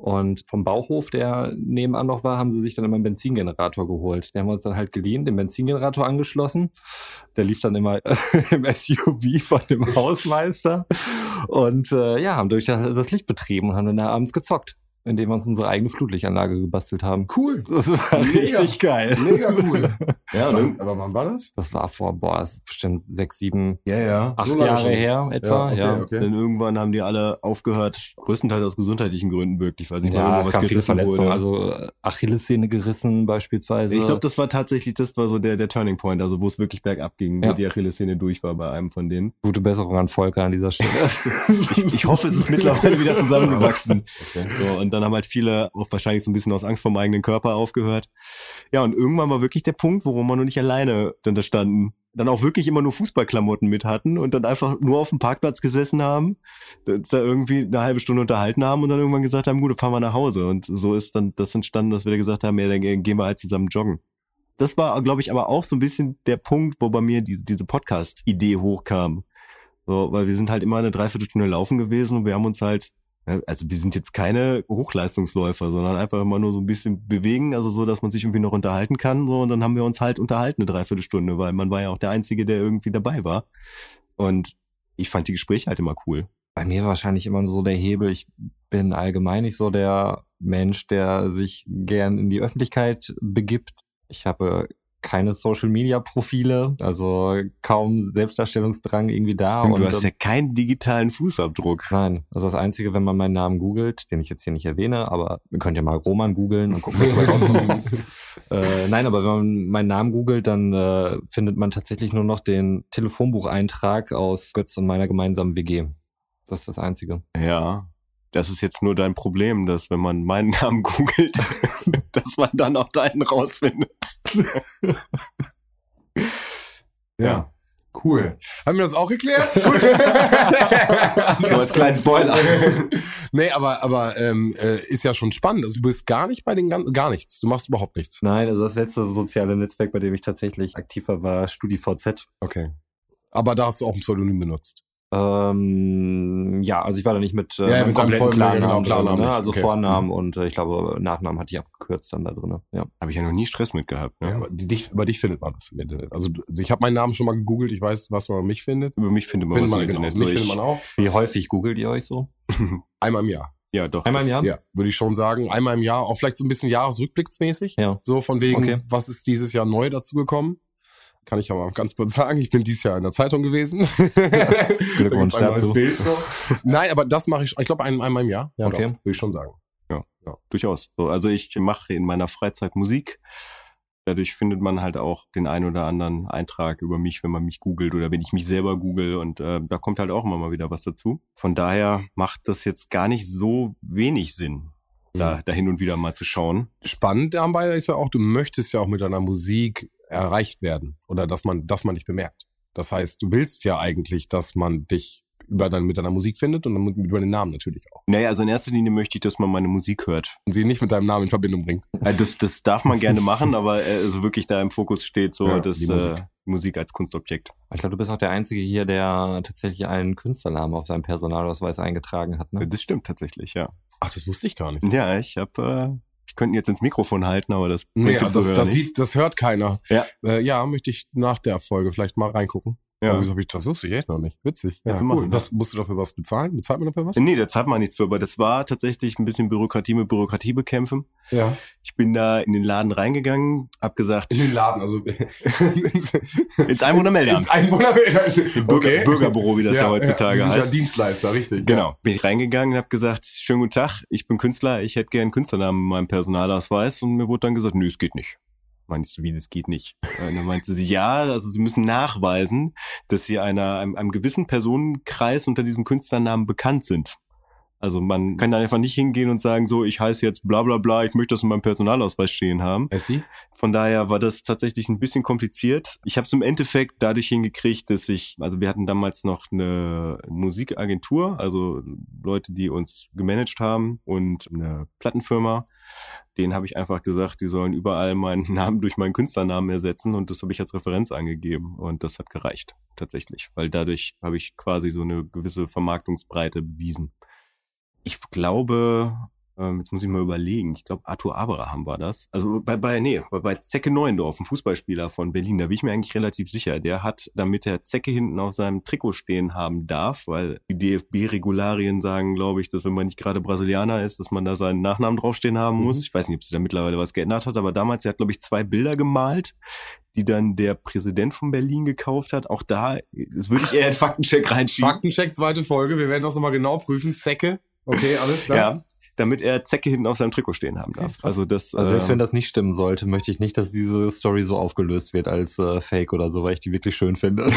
Und vom Bauhof, der nebenan noch war, haben sie sich dann immer einen Benzingenerator geholt. Den haben wir uns dann halt geliehen, den Benzingenerator angeschlossen. Der lief dann immer im SUV von dem Hausmeister. Und äh, ja, haben durch das Licht betrieben und haben dann da abends gezockt. In dem wir uns unsere eigene Flutlichtanlage gebastelt haben. Cool. Das war Mega. richtig geil. Mega cool. Ja, Wann, aber wann war das? Das war vor, boah, das ist bestimmt sechs, sieben, ja, ja. acht So Jahre schon. her etwa. okay, Ja, okay. Dann irgendwann haben die alle aufgehört, größtenteils aus gesundheitlichen Gründen wirklich, weil mal ja es kam viele gerissen Verletzungen. wurde. Also äh, Achillessehne gerissen beispielsweise. Ich glaube, das war tatsächlich, das war so der, der Turning Point, also wo es wirklich bergab ging, Ja. wo die Achillessehne durch war bei einem von denen. Gute Besserung an Volker an dieser Stelle. Ich, ich hoffe, es ist mittlerweile wieder zusammengewachsen. So, und dann haben halt viele auch wahrscheinlich so ein bisschen aus Angst vor dem eigenen Körper aufgehört. Ja, und irgendwann war wirklich der Punkt, wo man nur nicht alleine dann da standen. Dann auch wirklich immer nur Fußballklamotten mit hatten und dann einfach nur auf dem Parkplatz gesessen haben, uns da irgendwie eine halbe Stunde unterhalten haben und dann irgendwann gesagt haben, gut, dann fahren wir nach Hause. Und so ist dann das entstanden, dass wir gesagt haben, ja, dann gehen wir halt zusammen joggen. Das war, glaube ich, aber auch so ein bisschen der Punkt, wo bei mir diese, diese Podcast-Idee hochkam. So, weil wir sind halt immer eine Dreiviertelstunde laufen gewesen und wir haben uns halt, also wir sind jetzt keine Hochleistungsläufer, sondern einfach immer nur so ein bisschen bewegen, also so, dass man sich irgendwie noch unterhalten kann. So, und dann haben wir uns halt unterhalten eine Dreiviertelstunde, weil man war ja auch der Einzige, der irgendwie dabei war. Und ich fand die Gespräche halt immer cool. Bei mir wahrscheinlich immer so der Hebel. Ich bin allgemein nicht so der Mensch, der sich gern in die Öffentlichkeit begibt. Ich habe keine Social Media Profile, also kaum Selbstdarstellungsdrang irgendwie da. Und du hast ähm, ja keinen digitalen Fußabdruck. Nein, also das Einzige, wenn man meinen Namen googelt, den ich jetzt hier nicht erwähne, aber ihr könnt ja mal Roman googeln und gucken, was dabei rauskommt. äh, nein, aber wenn man meinen Namen googelt, dann äh, findet man tatsächlich nur noch den Telefonbucheintrag aus Götz und meiner gemeinsamen WG. Das ist das Einzige. Ja, das ist jetzt nur dein Problem, dass wenn man meinen Namen googelt, dass man dann auch deinen rausfindet. Ja. Cool. Haben wir das auch geklärt? So als kleinen Spoiler. nee, aber, aber ähm, äh, ist ja schon spannend. Also du bist gar nicht bei den ganzen, gar nichts. Du machst überhaupt nichts. Nein, also das letzte soziale Netzwerk, bei dem ich tatsächlich aktiver war, StudiVZ. Okay. Aber da hast du auch ein Pseudonym benutzt. Ähm, ja, also ich war da nicht mit, äh, Ja, mit kompletten ja, genau, Klarnamen, Klarnamen drin, ne? also Okay. Vornamen und äh, ich glaube Nachnamen hatte ich abgekürzt dann da drin. Ja. Habe ich ja noch nie Stress mit gehabt. Ne? Ja, aber dich, über dich findet man das im Internet. Also, also ich habe meinen Namen schon mal gegoogelt. Ich weiß, was man über mich findet. Über mich findet man Findet was man, im genau, Internet. mich findet man auch. Wie häufig googelt ihr euch so? Einmal im Jahr. Ja, doch. Einmal im Jahr? Ja, würde ich schon sagen. Einmal im Jahr. Auch vielleicht so ein bisschen jahresrückblicksmäßig. Ja. So von wegen, Okay. was ist dieses Jahr neu dazugekommen? Kann ich ja mal ganz kurz sagen. Ich bin dieses Jahr in der Zeitung gewesen. Glückwunsch ein neues dazu. Bild so. Nein, aber das mache ich, ich glaube, ein, einmal im Jahr. Ja, Okay. doch, würde ich schon sagen. Durchaus. So, also ich mache in meiner Freizeit Musik. Dadurch findet man halt auch den ein oder anderen Eintrag über mich, wenn man mich googelt oder wenn ich mich selber google und äh, da kommt halt auch immer mal wieder was dazu. Von daher macht das jetzt gar nicht so wenig Sinn, da, da hin und wieder mal zu schauen. Spannend dabei ist ja auch, du möchtest ja auch mit deiner Musik erreicht werden oder dass man, dass man dich bemerkt. Das heißt, du willst ja eigentlich, dass man dich über dein, mit deiner Musik findet und dann mit- über den Namen natürlich auch. Naja, also in erster Linie möchte ich, dass man meine Musik hört. Und sie nicht mit deinem Namen in Verbindung bringt. Äh, Das, das darf man gerne machen, aber äh, also wirklich da im Fokus steht so Ja, das. Musik. Äh, Musik als Kunstobjekt. Ich glaube, du bist auch der Einzige hier, der tatsächlich einen Künstlernamen auf seinem Personalausweis eingetragen hat. Ne? Das stimmt tatsächlich, ja. Ach, das wusste ich gar nicht. Ja, ich habe, äh, ich könnte jetzt ins Mikrofon halten, aber das Nee, also das, das, sieht, das hört keiner. Ja. Äh, ja, möchte ich nach der Folge vielleicht mal reingucken. Ja. Hab ich, das wusste ich echt noch nicht. Witzig. Ja, du cool. Was, musst du dafür was bezahlen? Bezahlt man dafür was? Nee, da zahlt man nichts für, aber das war tatsächlich ein bisschen Bürokratie mit Bürokratie bekämpfen. Ja. Ich bin da in den Laden reingegangen, hab gesagt, In den Laden, also ins Einwohnermeldeamt. ins Einwohnermeldeamt. Bürger, Bürgerbüro, wie das ja, heutzutage die sind heißt. Ja Dienstleister, richtig. Genau. Bin ich reingegangen und habe gesagt, schönen guten Tag, ich bin Künstler, ich hätte gern einen Künstlernamen in meinem Personalausweis und mir wurde dann gesagt, nö, es geht nicht. Meinst du, wie, das geht nicht? Und dann meinte sie, ja, also sie müssen nachweisen, dass sie einer, einem, einem gewissen Personenkreis unter diesem Künstlernamen bekannt sind. Also man kann da einfach nicht hingehen und sagen, so, ich heiße jetzt bla bla bla, ich möchte das in meinem Personalausweis stehen haben. Essi? Von daher war das tatsächlich ein bisschen kompliziert. Ich habe es im Endeffekt dadurch hingekriegt, dass ich, also wir hatten damals noch eine Musikagentur, also Leute, die uns gemanagt haben und eine Plattenfirma. Den habe ich einfach gesagt, die sollen überall meinen Namen durch meinen Künstlernamen ersetzen und das habe ich als Referenz angegeben und das hat gereicht tatsächlich, weil dadurch habe ich quasi so eine gewisse Vermarktungsbreite bewiesen. Ich glaube, ähm, jetzt muss ich mal überlegen, ich glaube Arthur Abraham war das. Also bei, bei nee, bei, Zecke Neuendorf, ein Fußballspieler von Berlin, da bin ich mir eigentlich relativ sicher. Der hat, damit er Zecke hinten auf seinem Trikot stehen haben darf, weil die DFB-Regularien sagen, glaube ich, dass wenn man nicht gerade Brasilianer ist, dass man da seinen Nachnamen draufstehen haben muss. Mhm. Ich weiß nicht, ob sich da mittlerweile was geändert hat, aber damals, er hat, glaube ich, zwei Bilder gemalt, die dann der Präsident von Berlin gekauft hat. Auch da, das würde ich eher in Faktencheck reinschieben. Faktencheck, zweite Folge. Wir werden das nochmal genau prüfen. Zecke. Okay, alles klar. Ja, damit er Zecke hinten auf seinem Trikot stehen haben darf. Also das. Also selbst ähm, wenn das nicht stimmen sollte, möchte ich nicht, dass diese Story so aufgelöst wird als äh, Fake oder so, weil ich die wirklich schön finde.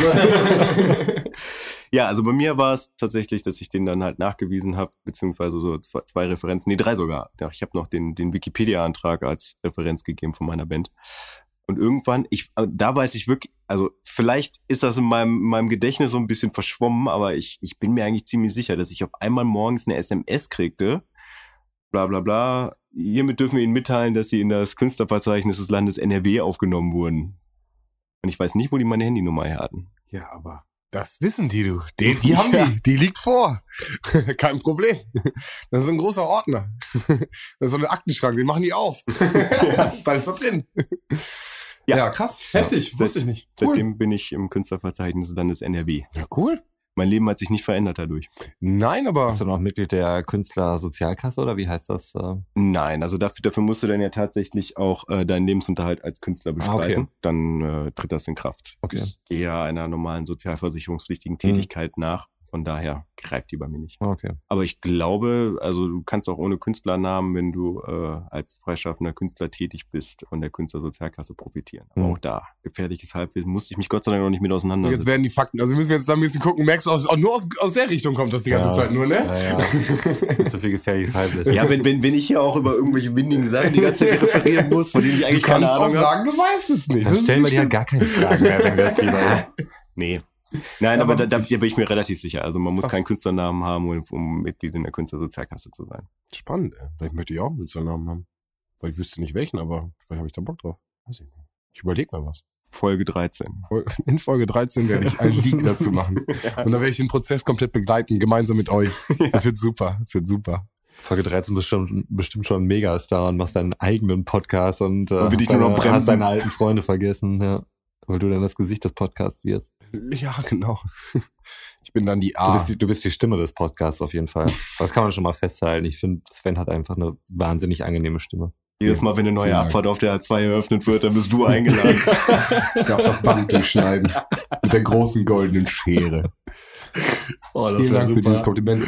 ja, also bei mir war es tatsächlich, dass ich den dann halt nachgewiesen habe, beziehungsweise so zwei, zwei Referenzen, nee, drei sogar. Ja, Ich habe noch den, den Wikipedia-Antrag als Referenz gegeben von meiner Band. Und irgendwann, ich, äh, da weiß ich wirklich, also vielleicht ist das in meinem, in meinem Gedächtnis so ein bisschen verschwommen, aber ich, ich bin mir eigentlich ziemlich sicher, dass ich auf einmal morgens eine SMS kriegte, bla bla bla. Hiermit dürfen wir Ihnen mitteilen, dass Sie in das Künstlerverzeichnis des Landes NRW aufgenommen wurden. Und ich weiß nicht, wo die meine Handynummer her hatten. Ja, aber das wissen die, du. Die, die haben die. Die liegt vor. Kein Problem. Das ist ein großer Ordner. Das ist so ein Aktenschrank, den machen die auf. da ist das drin. Ja, Ja. krass. Heftig. Ja, Wusste ich nicht. Cool. Seitdem bin ich im Künstlerverzeichnis des Landes NRW. Ja, cool. Mein Leben hat sich nicht verändert dadurch. Nein, aber Bist du noch Mitglied der Künstlersozialkasse oder wie heißt das? äh? Nein, also dafür, dafür musst du dann ja tatsächlich auch äh, deinen Lebensunterhalt als Künstler Ah, okay. bestreiten. Dann äh, tritt das in Kraft. Okay. Ich gehe ja einer normalen sozialversicherungspflichtigen Mhm. Tätigkeit nach. Von daher greift die bei mir nicht. Okay. Aber ich glaube, also du kannst auch ohne Künstlernamen, wenn du äh, als freischaffender Künstler tätig bist, von der Künstlersozialkasse profitieren. Aber Mhm. auch da, gefährliches Halbwissen, musste ich mich Gott sei Dank noch nicht mit jetzt auseinandersetzen. werden die Fakten. Also müssen wir jetzt da ein bisschen gucken. Merkst du, aus, auch nur aus, aus der Richtung kommt das die ganze Ja. Zeit nur, ne? Ja, ja. so viel gefährliches Halbwissen. Ja, wenn, wenn, wenn ich hier auch über irgendwelche windigen Sachen die ganze Zeit referieren muss, von denen ich Du eigentlich keine kannst auch Ahnung habe. sagen, du weißt es nicht. Dann Das stellen wir dir halt gar keine Fragen mehr, wenn wir das lieber. Nee. Nein, Aber aber, da, da, bin ich mir relativ sicher. Also man muss Krass. keinen Künstlernamen haben, um, um Mitglied in der Künstlersozialkasse zu sein. spannend. ey. Vielleicht möchte ich auch einen Künstlernamen haben. Weil ich wüsste nicht welchen, aber vielleicht habe ich da Bock drauf. Weiß ich nicht. Ich überlege mal was. Folge 13. In Folge 13 werde ich einen Leak dazu machen. Und dann werde ich den Prozess komplett begleiten, gemeinsam mit euch. Das wird super. Das wird super. Folge 13 bist schon, bestimmt schon ein Megastar und machst deinen eigenen Podcast und äh, Und will dich hast, nur noch deine, hast deine alten Freunde vergessen, ja. Weil du dann das Gesicht des Podcasts wirst. Ja, genau. Ich bin dann die Du, A. bist die, du bist die Stimme des Podcasts auf jeden Fall. Das kann man schon mal festhalten. Ich finde, Sven hat einfach eine wahnsinnig angenehme Stimme. Jedes Mal, wenn eine neue. Abfahrt auf der A2 eröffnet wird, dann bist du eingeladen. Ich darf das Band durchschneiden. Mit der großen goldenen Schere. oh, das Vielen Dank für super. dieses Kompliment.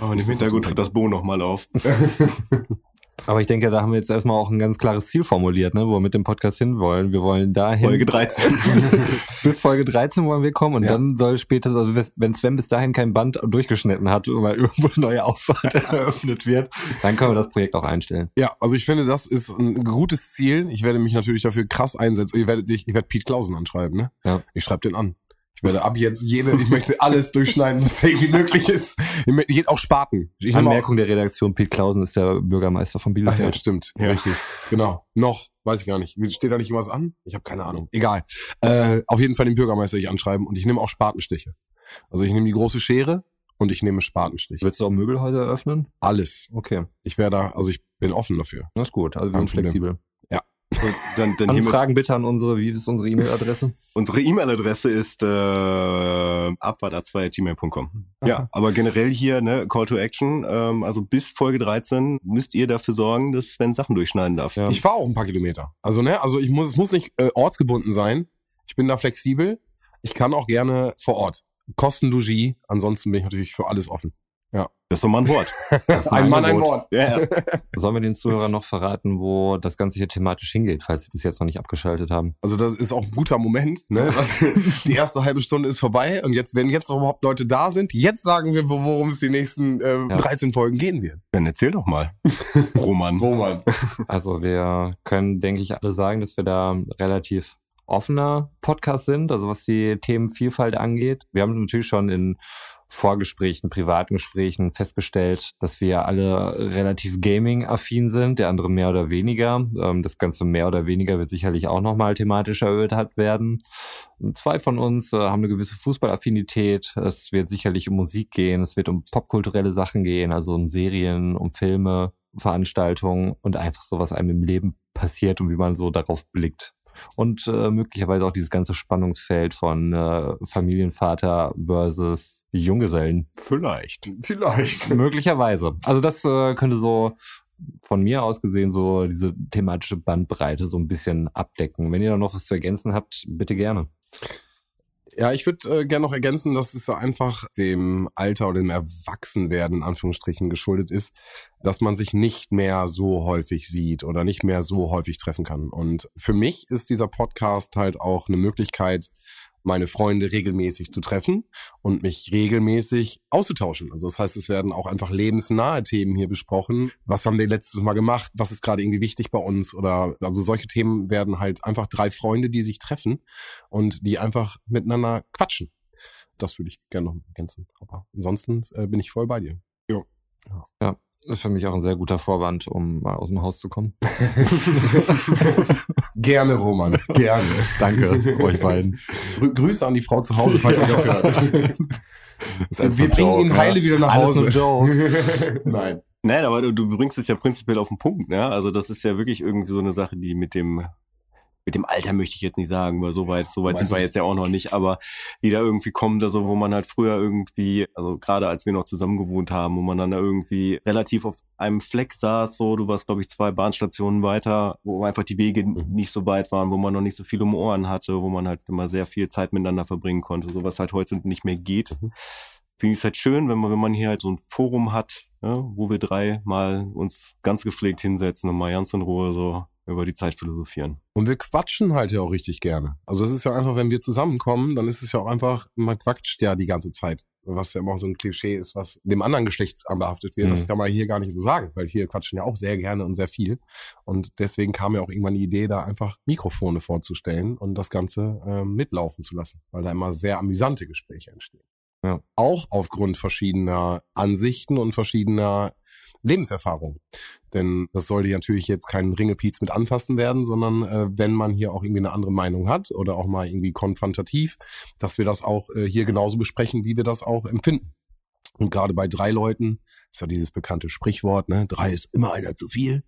Oh, und im Hintergrund tritt das Bo nochmal auf. Aber ich denke, da haben wir jetzt erstmal auch ein ganz klares Ziel formuliert, ne, wo wir mit dem Podcast hinwollen. Wir wollen dahin. Folge 13. bis Folge 13 wollen wir kommen und Ja. dann soll später, also wenn Sven bis dahin kein Band durchgeschnitten hat, weil irgendwo eine neue Auffahrt eröffnet wird, dann können wir das Projekt auch einstellen. Ja, also ich finde, das ist ein gutes Ziel. Ich werde mich natürlich dafür krass einsetzen. Ich werde, ich, ich werde Pete Klausen anschreiben, ne? Ja. Ich schreibe den an. Ich werde ab jetzt jede, ich möchte alles durchschneiden, was irgendwie möglich ist. Ich möchte auch Spaten. Ich nehme auch, Anmerkung der Redaktion, Pete Klausen ist der Bürgermeister von Ach ja, Bielefeld. stimmt. Ja. Richtig. Genau. Noch. Weiß ich gar nicht. Steht da nicht irgendwas an? Ich habe keine Ahnung. Egal. Äh, auf jeden Fall den Bürgermeister ich anschreiben und ich nehme auch Spatenstiche. Also ich nehme die große Schere und ich nehme Spatenstich. Willst du auch Möbelhäuser eröffnen? Alles. Okay, Ich wäre da, also ich bin offen dafür. das ist gut. Also wir sind flexibel. Und dann, dann hiermit, Anfragen bitte an unsere, wie ist unsere E-Mail-Adresse? unsere E-Mail-Adresse ist äh, abfahrt2.gmail.com. Ja, aber generell hier, ne, Call to Action, ähm, also bis Folge 13 müsst ihr dafür sorgen, dass Sven Sachen durchschneiden darf. Ja. Ich fahre auch ein paar Kilometer. Also, ne, also ich muss, es muss nicht äh, ortsgebunden sein. Ich bin da flexibel. Ich kann auch gerne vor Ort. Kosten Logis. Ansonsten bin ich natürlich für alles offen. Das ist doch mal ein Wort. Das ist Ein Mann, ein. Wort. Ja, ja. Sollen wir den Zuhörern noch verraten, wo das Ganze hier thematisch hingeht, falls sie bis jetzt noch nicht abgeschaltet haben? Also das ist auch ein guter Moment. Ne? Die erste halbe Stunde ist vorbei und jetzt, wenn jetzt noch überhaupt Leute da sind, jetzt sagen wir, wo- worum es die nächsten äh, Ja. 13 Folgen gehen wird. Dann erzähl doch mal. Roman. Wo man? Also wir können, denke ich, alle sagen, dass wir da relativ offener Podcast sind, also was die Themenvielfalt angeht. Wir haben natürlich schon in Vorgesprächen, privaten Gesprächen festgestellt, dass wir alle relativ Gaming-affin sind, der andere mehr oder weniger. Ähm, Das Ganze mehr oder weniger wird sicherlich auch nochmal thematisch erörtert werden. Zwei von uns äh, haben eine gewisse Fußballaffinität. Es wird sicherlich um Musik gehen, es wird um popkulturelle Sachen gehen, also um Serien, um Filme, Veranstaltungen und einfach so, was einem im Leben passiert und wie man so darauf blickt. Und äh, möglicherweise auch dieses ganze Spannungsfeld von äh, Familienvater versus Junggesellen. Vielleicht. Vielleicht. möglicherweise. Also das äh, könnte so von mir aus gesehen so diese thematische Bandbreite so ein bisschen abdecken. Wenn ihr da noch was zu ergänzen habt, bitte gerne. Ja, ich würde äh, gerne noch ergänzen, dass es ja einfach dem Alter oder dem Erwachsenwerden in Anführungsstrichen geschuldet ist, dass man sich nicht mehr so häufig sieht oder nicht mehr so häufig treffen kann. Und für mich ist dieser Podcast halt auch eine Möglichkeit, meine Freunde regelmäßig zu treffen und mich regelmäßig auszutauschen. Also das heißt, es werden auch einfach lebensnahe Themen hier besprochen. Was haben wir letztes Mal gemacht? Was ist gerade irgendwie wichtig bei uns? Oder also solche Themen werden halt einfach drei Freunde, die sich treffen und die einfach miteinander quatschen. Das würde ich gerne noch ergänzen. Aber ansonsten äh, bin ich voll bei dir. Jo. Ja. ja. Das ist für mich auch ein sehr guter Vorwand, um mal aus dem Haus zu kommen. Gerne, Roman. Gerne. Danke euch beiden. Grü Grüße an die Frau zu Hause, falls ihr das hört. Das Wir bringen ihn heile wieder nach Hause. Alles Joe. Nein. Nein, aber du, du bringst es ja prinzipiell auf den Punkt, ne? Also das ist ja wirklich irgendwie so eine Sache, die mit dem mit dem Alter möchte ich jetzt nicht sagen, weil so weit, so weit sind wir jetzt ja auch noch nicht, aber die da irgendwie kommt, also wo man halt früher irgendwie, also gerade als wir noch zusammen gewohnt haben, wo man dann da irgendwie relativ auf einem Fleck saß, so, du warst, glaube ich, zwei Bahnstationen weiter, wo einfach die Wege mhm. nicht so weit waren, wo man noch nicht so viel um Ohren hatte, wo man halt immer sehr viel Zeit miteinander verbringen konnte, so was halt heute nicht mehr geht. Mhm. Finde ich es halt schön, wenn man, wenn man hier halt so ein Forum hat, ja, wo wir drei mal uns ganz gepflegt hinsetzen und mal ganz in Ruhe so über die Zeit philosophieren. Und wir quatschen halt ja auch richtig gerne. Also es ist ja einfach, wenn wir zusammenkommen, dann ist es ja auch einfach, man quatscht ja die ganze Zeit. Was ja immer so ein Klischee ist, was dem anderen Geschlechts anbehaftet wird. Mhm. Das kann man hier gar nicht so sagen, weil hier quatschen ja auch sehr gerne und sehr viel. Und deswegen kam ja auch irgendwann die Idee, da einfach Mikrofone vorzustellen und das Ganze äh, mitlaufen zu lassen, weil da immer sehr amüsante Gespräche entstehen. Ja. Auch aufgrund verschiedener Ansichten und verschiedener Lebenserfahrung. Denn das sollte natürlich jetzt kein Ringepiez mit anfassen werden, sondern äh, wenn man hier auch irgendwie eine andere Meinung hat oder auch mal irgendwie konfrontativ, dass wir das auch äh, hier genauso besprechen, wie wir das auch empfinden. Und gerade bei drei Leuten ist ja dieses bekannte Sprichwort, ne, drei ist immer einer zu viel.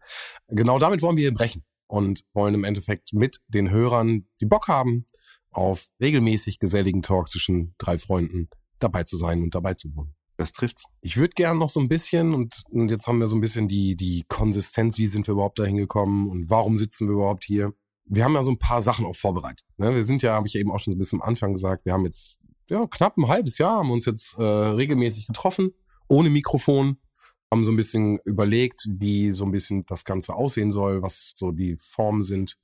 Genau damit wollen wir hier brechen und wollen im Endeffekt mit den Hörern, die Bock haben, auf regelmäßig geselligen Talk zwischen drei Freunden dabei zu sein und dabei zu wohnen. Das trifft. Ich würde gern noch so ein bisschen, und, und jetzt haben wir so ein bisschen die, die Konsistenz, wie sind wir überhaupt dahin gekommen und warum sitzen wir überhaupt hier? Wir haben ja so ein paar Sachen auch vorbereitet. Ne? Wir sind ja, habe ich eben auch schon so ein bisschen am Anfang gesagt, wir haben jetzt ja, knapp ein halbes Jahr, haben uns jetzt äh, regelmäßig getroffen, ohne Mikrofon, haben so ein bisschen überlegt, wie so ein bisschen das Ganze aussehen soll, was so die Formen sind.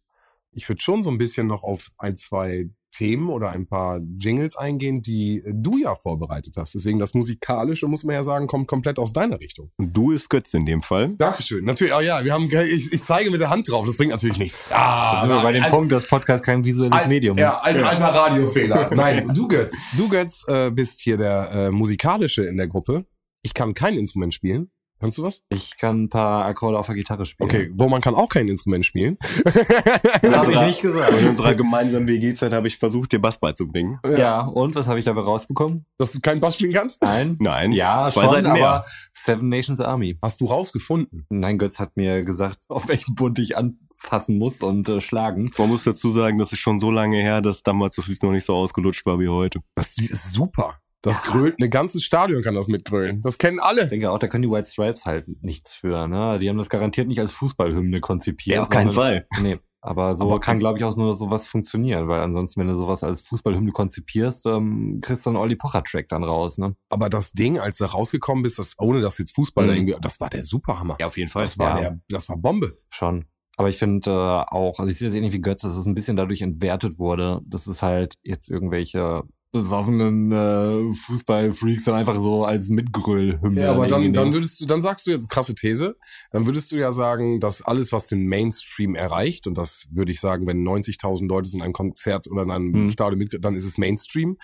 Ich würde schon so ein bisschen noch auf ein, zwei Themen oder ein paar Jingles eingehen, die du ja vorbereitet hast. Deswegen das Musikalische, muss man ja sagen, kommt komplett aus deiner Richtung. Und du ist Götz in dem Fall. Dankeschön. Natürlich, oh ja, wir haben, ich, ich zeige mit der Hand drauf, das bringt natürlich nichts. Ah, da sind wir bei dem Punkt, dass Podcast kein visuelles Medium ist. Ja, alter, alter Radiofehler. Nein, du Götz, du Götz äh, bist hier der äh, Musikalische in der Gruppe. Ich kann kein Instrument spielen. Kannst du was? Ich kann ein paar Akkorde auf der Gitarre spielen. Okay, wo man kann auch kein Instrument spielen. das habe ich nicht gesagt. In unserer gemeinsamen WG-Zeit habe ich versucht, dir Bass beizubringen. Ja, ja und was habe ich dabei rausbekommen? Dass du keinen Bass spielen kannst? Nein. Nein. Ja, zwei schon, Seiten mehr. aber Seven Nations Army. Hast du rausgefunden? Nein, Götz hat mir gesagt, auf welchen Bund ich anfassen muss und äh, schlagen. Man muss dazu sagen, das ist schon so lange her, dass damals das Lied noch nicht so ausgelutscht war wie heute. Das ist super. Das ja. grölt, ein ganzes Stadion kann das mitgrölen. Das kennen alle. Ich denke auch, da können die White Stripes halt nichts für. Ne? Die haben das garantiert nicht als Fußballhymne konzipiert. Ja, auf keinen Fall. Nee. Aber so aber kann, glaube ich, auch nur sowas funktionieren, weil ansonsten, wenn du sowas als Fußballhymne konzipierst, ähm, kriegst du einen Olli Pocher-Track dann raus, ne? Aber das Ding, als du rausgekommen bist, das, ohne dass jetzt Fußball mhm. da irgendwie, das war der Superhammer. Ja, auf jeden Fall. Das war, ja. der, das war Bombe. Schon. Aber ich finde äh, auch, also ich sehe das ähnlich wie Götz, dass es ein bisschen dadurch entwertet wurde, dass es halt jetzt irgendwelche besoffenen äh, Fußballfreaks dann einfach so als Mitgrüllhymne. Ja, aber dann, dann würdest du, dann sagst du jetzt krasse These, dann würdest du ja sagen, dass alles, was den Mainstream erreicht, und das würde ich sagen, wenn 90.000 Leute in einem Konzert oder in einem hm. Stadion mit, dann ist es Mainstream,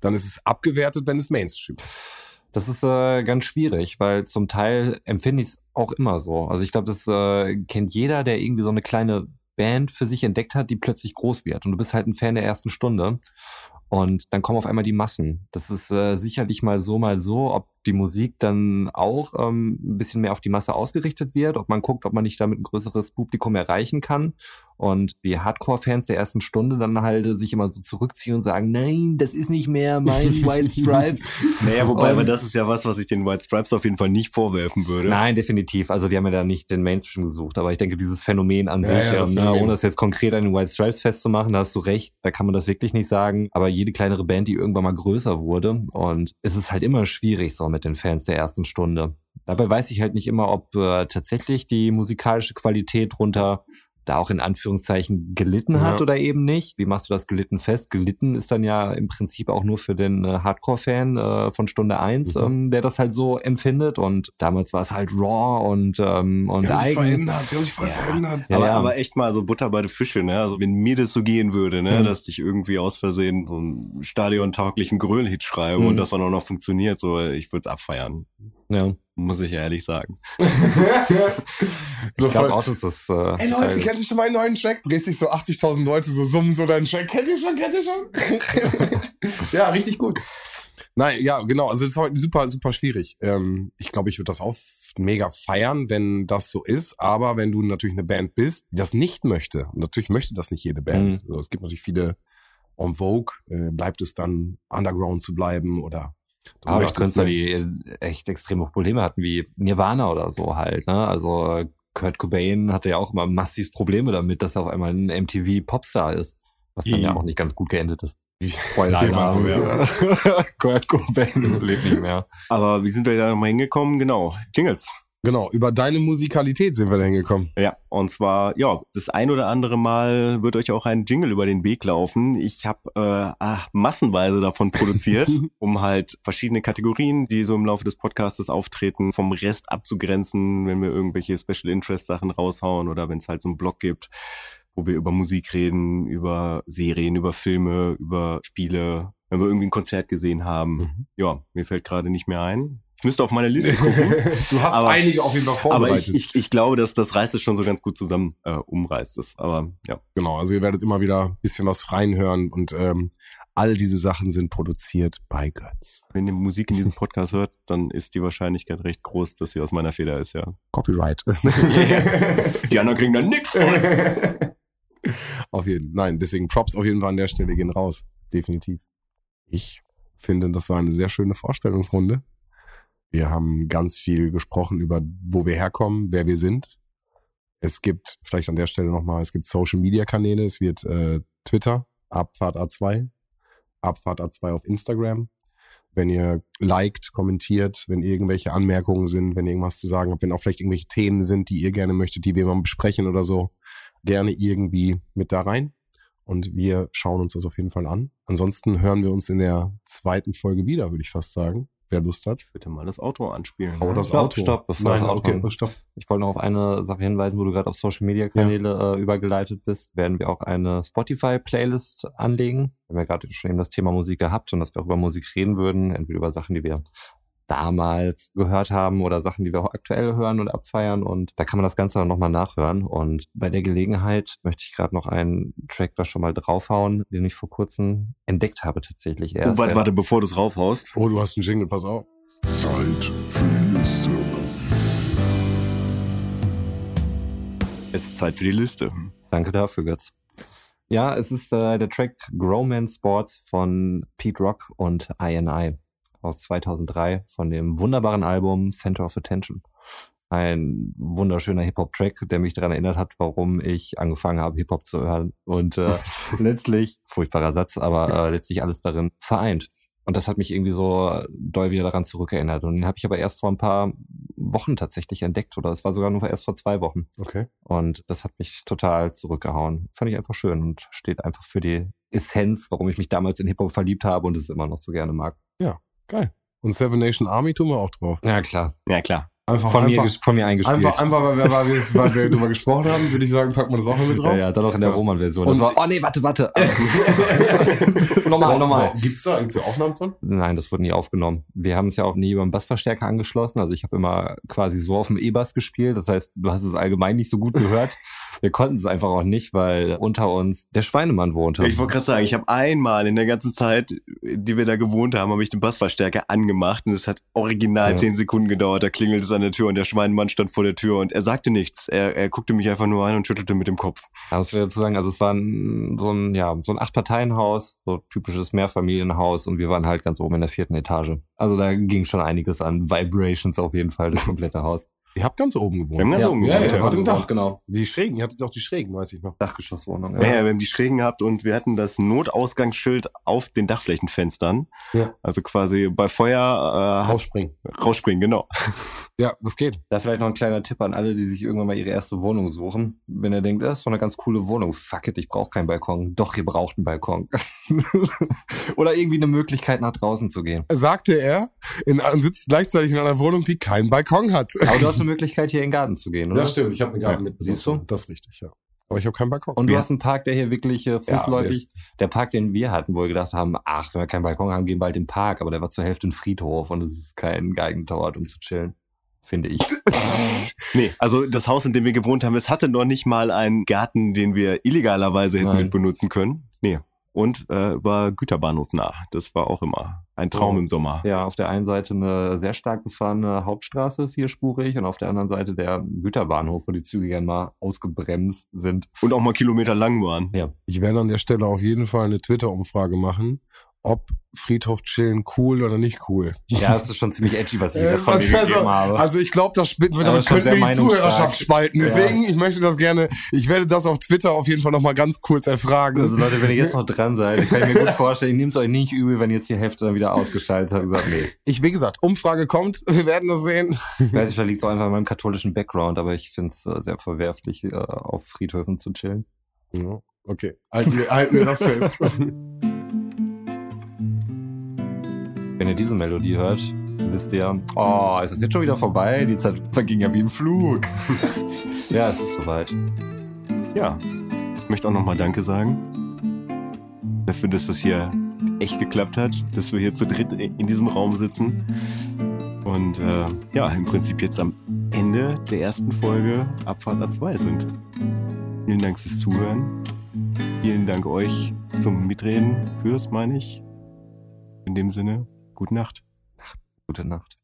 dann ist es abgewertet, wenn es Mainstream ist. Das ist äh, ganz schwierig, weil zum Teil empfinde ich es auch immer so. Also ich glaube, das äh, kennt jeder, der irgendwie so eine kleine Band für sich entdeckt hat, die plötzlich groß wird. Und du bist halt ein Fan der ersten Stunde. Und dann kommen auf einmal die Massen. Das ist äh, sicherlich mal so, mal so. Ob die Musik dann auch ähm, ein bisschen mehr auf die Masse ausgerichtet wird, ob man guckt, ob man nicht damit ein größeres Publikum erreichen kann. Und die Hardcore-Fans der ersten Stunde dann halt sich immer so zurückziehen und sagen, nein, das ist nicht mehr mein White Stripes. Naja, wobei, aber das ist ja was, was ich den White Stripes auf jeden Fall nicht vorwerfen würde. Nein, definitiv. Also die haben ja da nicht den Mainstream gesucht. Aber ich denke, dieses Phänomen an Ja, sich, ja, das ähm, ne, ohne das jetzt konkret an den White Stripes festzumachen, da hast du recht, da kann man das wirklich nicht sagen. Aber jede kleinere Band, die irgendwann mal größer wurde. Und es ist halt immer schwierig so mit den Fans der ersten Stunde. Dabei weiß ich halt nicht immer, ob äh, tatsächlich die musikalische Qualität drunter da auch in Anführungszeichen gelitten hat Ja. oder eben nicht. Wie machst du das gelitten fest? Gelitten ist dann ja im Prinzip auch nur für den äh, Hardcore-Fan äh, von Stunde eins, Mhm. ähm, der das halt so empfindet. Und damals war es halt raw und, ähm, und Die haben sich eigen. verändert, die haben sich voll Ja. verändert. Ja, aber, ja. aber echt mal so Butter bei den Fische, ne? Also wenn mir das so gehen würde, ne, Mhm. dass ich irgendwie aus Versehen so einen stadiontauglichen Gröl-Hit schreibe Mhm. und das dann auch noch funktioniert, so ich würde es abfeiern. Ja. Muss ich ehrlich sagen. so Ich glaube auch, dass das. Äh, Ey Leute, kennt ihr schon meinen neuen Track? Drehst dich so 80.000 Leute so summen so deinen Track. Kennt ihr schon, kennt ihr schon? ja, richtig gut. Nein, ja, genau. Also das ist heute super, super schwierig. Ähm, ich glaube, ich würde das auch mega feiern, wenn das so ist. Aber wenn du natürlich eine Band bist, die das nicht möchte, und natürlich möchte das nicht jede Band. Mhm. Also, es gibt natürlich viele en vogue, äh, bleibt es dann underground zu bleiben oder du aber Künstler, so- die äh, echt extreme Probleme hatten, wie Nirvana oder so halt. Ne? Also äh, Kurt Cobain hatte ja auch immer massiv Probleme damit, dass er auf einmal ein MTV-Popstar ist. Was dann ja Mhm. auch nicht ganz gut geendet ist. Spoiler. Kurt Cobain lebt nicht mehr. Aber wie sind wir da nochmal hingekommen? Genau, Jingles. Genau, über deine Musikalität sind wir da hingekommen. Ja, und zwar, ja, das ein oder andere Mal wird euch auch ein Jingle über den Weg laufen. Ich habe äh, ah, massenweise davon produziert, um halt verschiedene Kategorien, die so im Laufe des Podcastes auftreten, vom Rest abzugrenzen, wenn wir irgendwelche Special Interest Sachen raushauen oder wenn es halt so einen Blog gibt, wo wir über Musik reden, über Serien, über Filme, über Spiele, wenn wir irgendwie ein Konzert gesehen haben. Mhm. Ja, mir fällt gerade nicht mehr ein. Ich müsste auf meine Liste gucken. du hast Aber- einige auf jeden Fall Aber vorbereitet. ich, ich, ich glaube, dass das reißt es schon so ganz gut zusammen, äh, umreißt es. Aber ja. Genau, also ihr werdet immer wieder ein bisschen was reinhören und ähm, all diese Sachen sind produziert bei Götz. Wenn ihr Musik in diesem Podcast hört, dann ist die Wahrscheinlichkeit recht groß, dass sie aus meiner Feder ist, ja. Copyright. Die anderen kriegen dann nix. auf jeden Nein, deswegen Props auf jeden Fall an der Stelle gehen raus. Definitiv. Ich finde, das war eine sehr schöne Vorstellungsrunde. Wir haben ganz viel gesprochen über, wo wir herkommen, wer wir sind. Es gibt, vielleicht an der Stelle nochmal, es gibt Social Media Kanäle. Es wird äh, Twitter, Abfahrt A2, Abfahrt A2 auf Instagram. Wenn ihr liked, kommentiert, wenn irgendwelche Anmerkungen sind, wenn irgendwas zu sagen habt, wenn auch vielleicht irgendwelche Themen sind, die ihr gerne möchtet, die wir mal besprechen oder so, gerne irgendwie mit da rein. Und wir schauen uns das auf jeden Fall an. Ansonsten hören wir uns in der zweiten Folge wieder, würde ich fast sagen. Wer Lust hat. Bitte mal das Auto anspielen. Hau ne? das Stopp, Auto. stopp, bevor Nein, das Auto okay, stopp. Ich wollte noch auf eine Sache hinweisen, wo du gerade auf Social Media Kanäle äh, übergeleitet bist, werden wir auch eine Spotify Playlist anlegen. Wir haben ja gerade schon eben das Thema Musik gehabt und dass wir auch über Musik reden würden, entweder über Sachen, die wir damals gehört haben oder Sachen, die wir auch aktuell hören und abfeiern und da kann man das Ganze dann nochmal nachhören und bei der Gelegenheit möchte ich gerade noch einen Track da schon mal draufhauen, den ich vor kurzem entdeckt habe tatsächlich erst. Oh, warte, warte, bevor du es raufhaust. Oh, du hast einen Jingle, pass auf. Zeit für die Liste. Es ist Zeit für die Liste. Danke dafür, Götz. Ja, es ist äh, der Track Growman Sports von Pete Rock und INI aus 2003 von dem wunderbaren Album Center of Attention. Ein wunderschöner Hip-Hop-Track, der mich daran erinnert hat, warum ich angefangen habe, Hip-Hop zu hören. Und äh, letztlich, furchtbarer Satz, aber äh, letztlich alles darin vereint. Und das hat mich irgendwie so doll wieder daran zurückerinnert. Und den habe ich aber erst vor ein paar Wochen tatsächlich entdeckt. Oder es war sogar nur erst vor zwei Wochen. Okay. Und das hat mich total zurückgehauen. Fand ich einfach schön und steht einfach für die Essenz, warum ich mich damals in Hip-Hop verliebt habe und es immer noch so gerne mag. Geil. Und Seven Nation Army tun wir auch drauf. Ja, klar. Ja, klar. Einfach, Von, mir, einfach, ges- von mir eingespielt. einfach, einfach weil, wir, weil, wir, weil wir drüber gesprochen haben, würde ich sagen, packen wir das auch noch mit drauf. ja, ja, dann noch in der Ja. Roman-Version. Und- Das war, oh nee, warte, warte. nochmal, nochmal. Gibt's da eigentlich so Aufnahmen von? Nein, das wurde nie aufgenommen. Wir haben es ja auch nie über den Bassverstärker angeschlossen. Also ich habe immer quasi so auf dem E-Bass gespielt. Das heißt, du hast es allgemein nicht so gut gehört. wir konnten es einfach auch nicht, weil unter uns der Schweinemann wohnte. Ich wollte gerade sagen, ich habe einmal in der ganzen Zeit, die wir da gewohnt haben, habe ich den Bassverstärker angemacht und es hat original Ja. zehn Sekunden gedauert. Da klingelt es an der Tür und der Schweinemann stand vor der Tür und er sagte nichts. Er, er guckte mich einfach nur an und schüttelte mit dem Kopf. Da muss ich dazu sagen, also es war ein, so ein, ja, so ein Acht-Parteien-Haus, so typisches Mehrfamilienhaus und wir waren halt ganz oben in der vierten Etage. Also da ging schon einiges an Vibrations auf jeden Fall, das komplette Haus. Ihr habt ganz oben gewohnt. Wir haben ganz oben ja, gewohnt, ja, ja. auf dem Dach. Genau. Die Schrägen, ihr hattet auch die Schrägen, weiß ich noch. Dachgeschosswohnung. Ja, ja, wir haben die Schrägen gehabt und wir hatten das Notausgangsschild auf den Dachflächenfenstern. Ja. Also quasi bei Feuer Rausspringen. äh, rausspringen, genau. Ja, das geht. Da vielleicht noch ein kleiner Tipp an alle, die sich irgendwann mal ihre erste Wohnung suchen. Wenn ihr denkt, das ist so eine ganz coole Wohnung, fuck it, ich brauche keinen Balkon. Doch, ihr braucht einen Balkon. Oder irgendwie eine Möglichkeit, nach draußen zu gehen. Sagte er in, sitzt gleichzeitig in einer Wohnung, die keinen Balkon hat. Aber du hast eine Möglichkeit, hier in den Garten zu gehen, oder? Das stimmt, ich habe einen Garten Ja, mit. siehst du? Das ist richtig, ja. Aber ich habe keinen Balkon. Und du Ja. hast einen Park, der hier wirklich äh, fußläufig, Mist. der Park, den wir hatten, wo wir gedacht haben, ach, wenn wir keinen Balkon haben, gehen wir bald in den Park, aber der war zur Hälfte ein Friedhof und es ist kein geeigneter Ort, um zu chillen. Finde ich. Nee, also das Haus, in dem wir gewohnt haben, es hatte noch nicht mal einen Garten, den wir illegalerweise hätten Nein. mit benutzen können. Nee. Und äh, war Güterbahnhof nah. Das war auch immer ein Traum im Sommer. Ja, auf der einen Seite eine sehr stark befahrene Hauptstraße, vierspurig, und auf der anderen Seite der Güterbahnhof, wo die Züge gern mal ausgebremst sind. Und auch mal Kilometer lang waren. Ich werde an der Stelle auf jeden Fall eine Twitter-Umfrage machen, ob Friedhof chillen cool oder nicht cool. Ja, das ist schon ziemlich edgy, was ich Äh, da von mir was- gegeben habe. Also ich glaube, das Aber damit wir die. Zuhörerschaft spalten. Ja. Deswegen, ich möchte das gerne, ich werde das auf Twitter auf jeden Fall nochmal ganz kurz erfragen. Also Leute, wenn ihr jetzt noch dran seid, kann ich mir gut vorstellen, ich nehme es euch nicht übel, wenn ihr jetzt die Hälfte dann wieder ausgeschaltet habt gesagt, nee. ich, wie gesagt, Umfrage kommt, wir werden das sehen. Ich weiß nicht, vielleicht liegt es auch einfach an meinem katholischen Background, aber ich finde es äh, sehr verwerflich, äh, auf Friedhöfen zu chillen. Ja, okay, halten wir, halten wir das fest. Wenn ihr diese Melodie hört, wisst ihr, oh, ist es jetzt schon wieder vorbei? Die Zeit verging ja wie im Flug. ja, es ist soweit. Ja. Ich möchte auch nochmal Danke sagen. Dafür, dass das hier echt geklappt hat, dass wir hier zu dritt in diesem Raum sitzen. Und äh, ja, im Prinzip jetzt am Ende der ersten Folge Abfahrt A2 sind. Vielen Dank fürs Zuhören. Vielen Dank euch zum Mitreden, fürs, meine ich. In dem Sinne, gute Nacht. Gute Nacht.